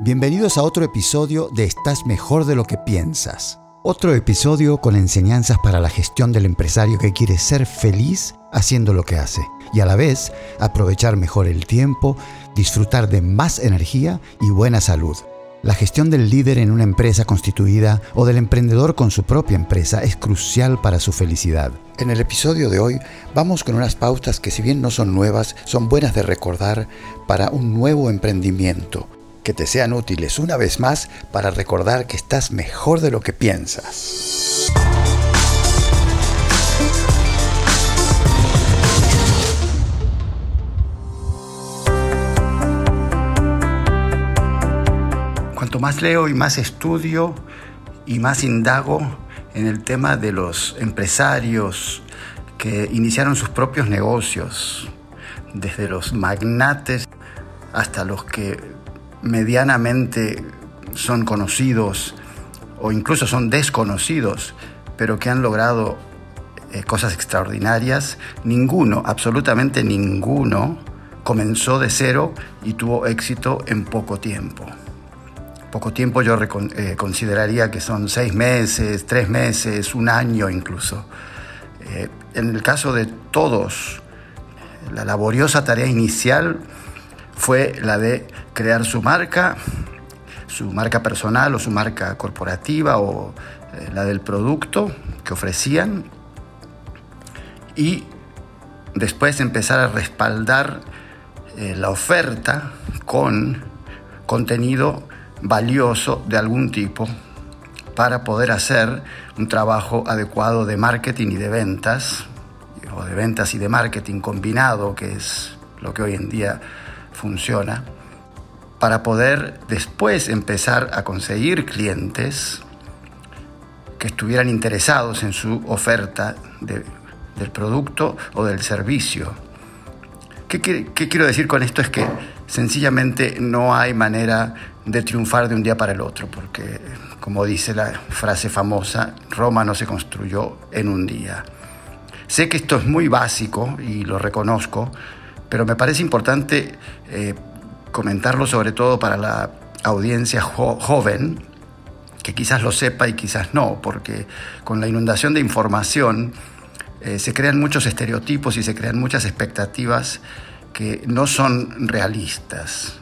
Bienvenidos a otro episodio de Estás mejor de lo que piensas. Otro episodio con enseñanzas para la gestión del empresario que quiere ser feliz haciendo lo que hace y a la vez aprovechar mejor el tiempo, disfrutar de más energía y buena salud. La gestión del líder en una empresa constituida o del emprendedor con su propia empresa es crucial para su felicidad. En el episodio de hoy vamos con unas pautas que si bien no son nuevas, son buenas de recordar para un nuevo emprendimiento, que te sean útiles una vez más para recordar que estás mejor de lo que piensas. Cuanto más leo y más estudio y más indago en el tema de los empresarios que iniciaron sus propios negocios, desde los magnates hasta los que medianamente son conocidos o incluso son desconocidos, pero que han logrado eh, cosas extraordinarias, ninguno, absolutamente ninguno, comenzó de cero y tuvo éxito en poco tiempo poco tiempo yo eh, consideraría que son seis meses, tres meses, un año incluso. Eh, en el caso de todos, la laboriosa tarea inicial fue la de crear su marca, su marca personal o su marca corporativa o eh, la del producto que ofrecían. Y después empezar a respaldar la oferta con contenido valioso de algún tipo para poder hacer un trabajo adecuado de marketing y de ventas, o de ventas y de marketing combinado, que es lo que hoy en día funciona, para poder después empezar a conseguir clientes que estuvieran interesados en su oferta del producto o del servicio. ¿Qué, ¿Qué quiero decir con esto? Es que sencillamente no hay manera de triunfar de un día para el otro, porque como dice la frase famosa, Roma no se construyó en un día. Sé que esto es muy básico y lo reconozco, pero me parece importante eh, comentarlo sobre todo para la audiencia joven, que quizás lo sepa y quizás no, porque con la inundación de información eh, se crean muchos estereotipos y se crean muchas expectativas que no son realistas.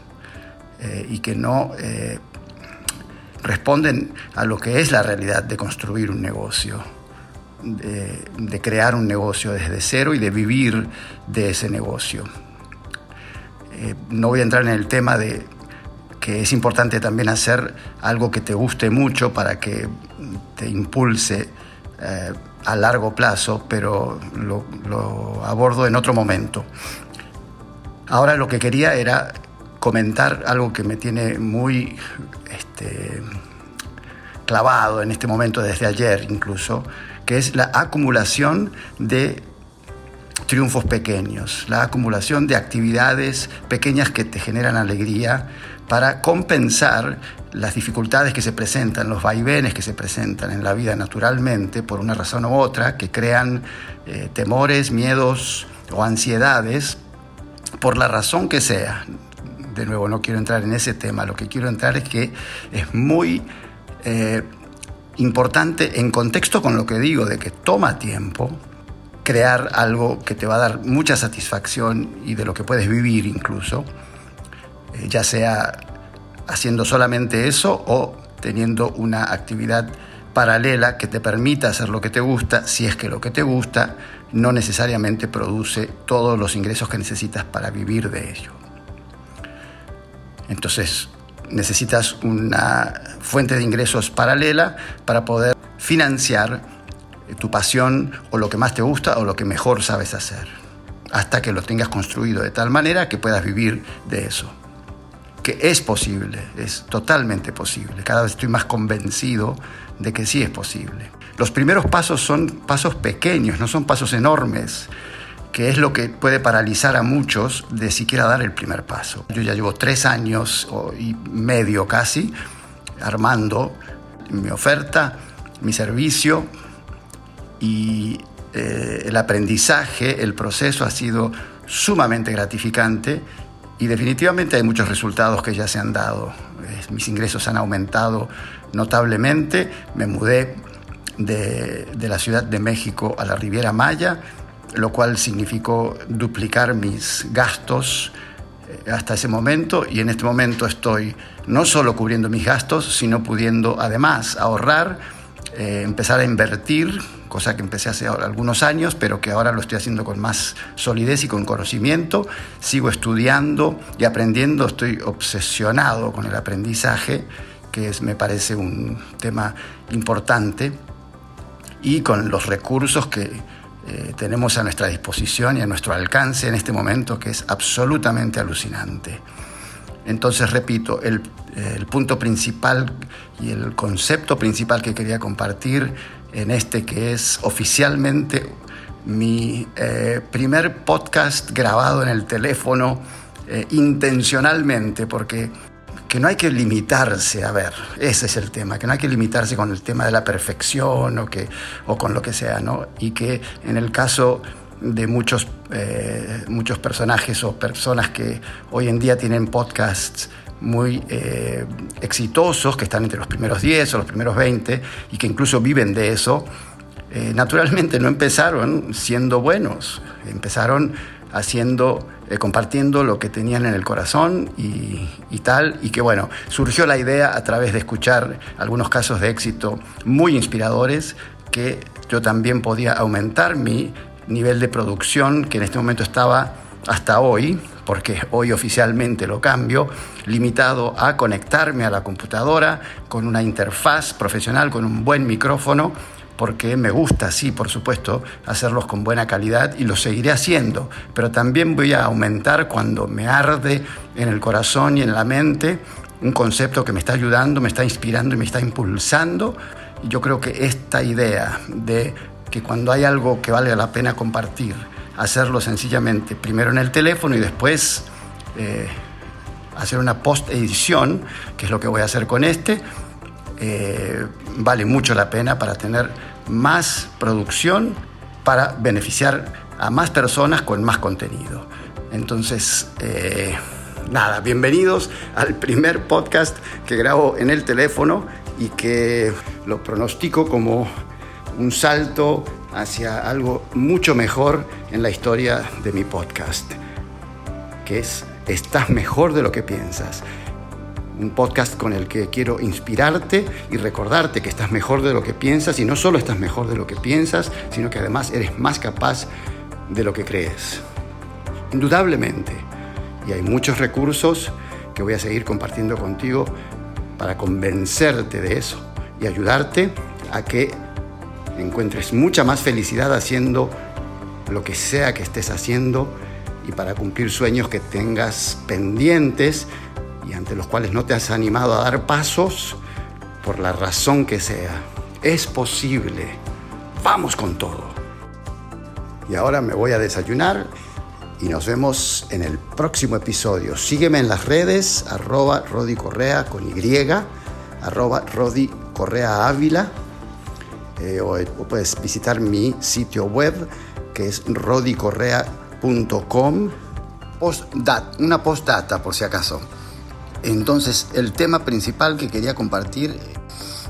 Eh, y que no responden a lo que es la realidad de construir un negocio, de, crear un negocio desde cero y de vivir de ese negocio. Eh, no voy a entrar en el tema de que es importante también hacer algo que te guste mucho para que te impulse a largo plazo, pero lo, lo, abordo en otro momento. Ahora lo que quería era comentar algo que me tiene muy este, clavado en este momento, desde ayer incluso, que es la acumulación de triunfos pequeños, la acumulación de actividades pequeñas que te generan alegría para compensar las dificultades que se presentan, los vaivenes que se presentan en la vida naturalmente por una razón u otra, que crean eh, temores, miedos o ansiedades, por la razón que sea de nuevo, no quiero entrar en ese tema, lo que quiero entrar es que es muy eh, importante en contexto con lo que digo, de que toma tiempo crear algo que te va a dar mucha satisfacción y de lo que puedes vivir incluso, eh, ya sea haciendo solamente eso o teniendo una actividad paralela que te permita hacer lo que te gusta, si es que lo que te gusta no necesariamente produce todos los ingresos que necesitas para vivir de ello. Entonces necesitas una fuente de ingresos paralela para poder financiar tu pasión o lo que más te gusta o lo que mejor sabes hacer, hasta que lo tengas construido de tal manera que puedas vivir de eso. Que es posible, es totalmente posible. Cada vez estoy más convencido de que sí es posible. Los primeros pasos son pasos pequeños, no son pasos enormes que es lo que puede paralizar a muchos de siquiera dar el primer paso. Yo ya llevo tres años y medio casi armando mi oferta, mi servicio y eh, el aprendizaje, el proceso ha sido sumamente gratificante Y definitivamente hay muchos resultados que ya se han dado. Mis ingresos han aumentado notablemente. Me mudé de, de la Ciudad de México a la Riviera Maya, lo cual significó duplicar mis gastos eh, hasta ese momento. Y en este momento estoy no solo cubriendo mis gastos, sino pudiendo además ahorrar, eh, empezar a invertir, cosa que empecé hace algunos años, pero que ahora lo estoy haciendo con más solidez y con conocimiento. Sigo estudiando y aprendiendo, estoy obsesionado con el aprendizaje, que es, me parece un tema importante, y con los recursos que eh, tenemos a nuestra disposición y a nuestro alcance en este momento que es absolutamente alucinante. Entonces, repito, el, punto principal y el concepto principal que quería compartir en este que es oficialmente mi eh, primer podcast grabado en el teléfono eh, intencionalmente, porque que no hay que limitarse, a ver, ese es el tema, que no hay que limitarse con el tema de la perfección o, que, o con lo que sea, ¿no? Y que en el caso de muchos, eh, muchos personajes o personas que hoy en día tienen podcasts muy eh, exitosos, que están entre los primeros 10 o los primeros 20 y que incluso viven de eso, eh, naturalmente no empezaron siendo buenos, empezaron haciendo, eh, compartiendo lo que tenían en el corazón y, tal, y que bueno, surgió la idea a través de escuchar algunos casos de éxito muy inspiradores que yo también podía aumentar mi nivel de producción que en este momento estaba hasta hoy, porque hoy oficialmente lo cambio, limitado a conectarme a la computadora con una interfaz profesional, con un buen micrófono porque me gusta, sí, por supuesto, hacerlos con buena calidad y lo seguiré haciendo, pero también voy a aumentar cuando me arde en el corazón y en la mente un concepto que me está ayudando, me está inspirando y me está impulsando. Y yo creo que esta idea de que cuando hay algo que vale la pena compartir, hacerlo sencillamente, primero en el teléfono y después eh, hacer una post-edición, que es lo que voy a hacer con este, eh, vale mucho la pena para tener más producción para beneficiar a más personas con más contenido. Entonces, eh, nada, bienvenidos al primer podcast que grabo en el teléfono y que lo pronostico como un salto hacia algo mucho mejor en la historia de mi podcast, que es, estás mejor de lo que piensas un podcast con el que quiero inspirarte y recordarte que estás mejor de lo que piensas y no solo estás mejor de lo que piensas, sino que además eres más capaz de lo que crees. Indudablemente. Y hay muchos recursos que voy a seguir compartiendo contigo para convencerte de eso y ayudarte a que encuentres mucha más felicidad haciendo lo que sea que estés haciendo y para cumplir sueños que tengas pendientes y ante los cuales no te has animado a dar pasos por la razón que sea. Es posible. Vamos con todo. Y ahora me voy a desayunar y nos vemos en el próximo episodio. Sígueme en las redes, arroba Rodi Correa con Y, arroba Rodi Correa Ávila, eh, o, puedes visitar mi sitio web que es rodicorrea.com. una postdata por si acaso. Entonces, el tema principal que quería compartir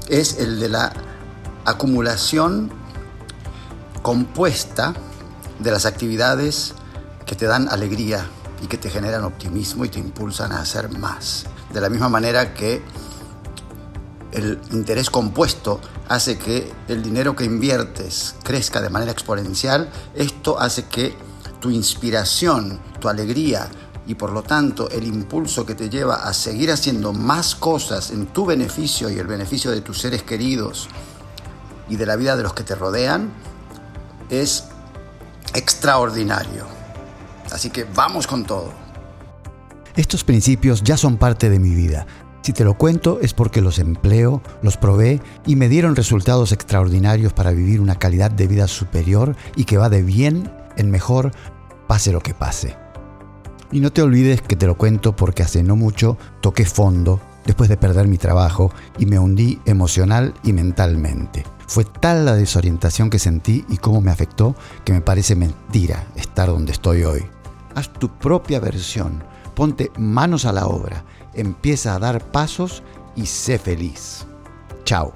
es el de la acumulación compuesta de las actividades que te dan alegría y que te generan optimismo y te impulsan a hacer más. De la misma manera que el interés compuesto hace que el dinero que inviertes crezca de manera exponencial, esto hace que tu inspiración, tu alegría, y por lo tanto el impulso que te lleva a seguir haciendo más cosas en tu beneficio y el beneficio de tus seres queridos y de la vida de los que te rodean es extraordinario. Así que vamos con todo. Estos principios ya son parte de mi vida. Si te lo cuento es porque los empleo, los probé y me dieron resultados extraordinarios para vivir una calidad de vida superior y que va de bien en mejor, pase lo que pase. Y no te olvides que te lo cuento porque hace no mucho toqué fondo después de perder mi trabajo y me hundí emocional y mentalmente. Fue tal la desorientación que sentí y cómo me afectó que me parece mentira estar donde estoy hoy. Haz tu propia versión, Ponte manos a la obra, empieza a dar pasos y sé feliz. Chao.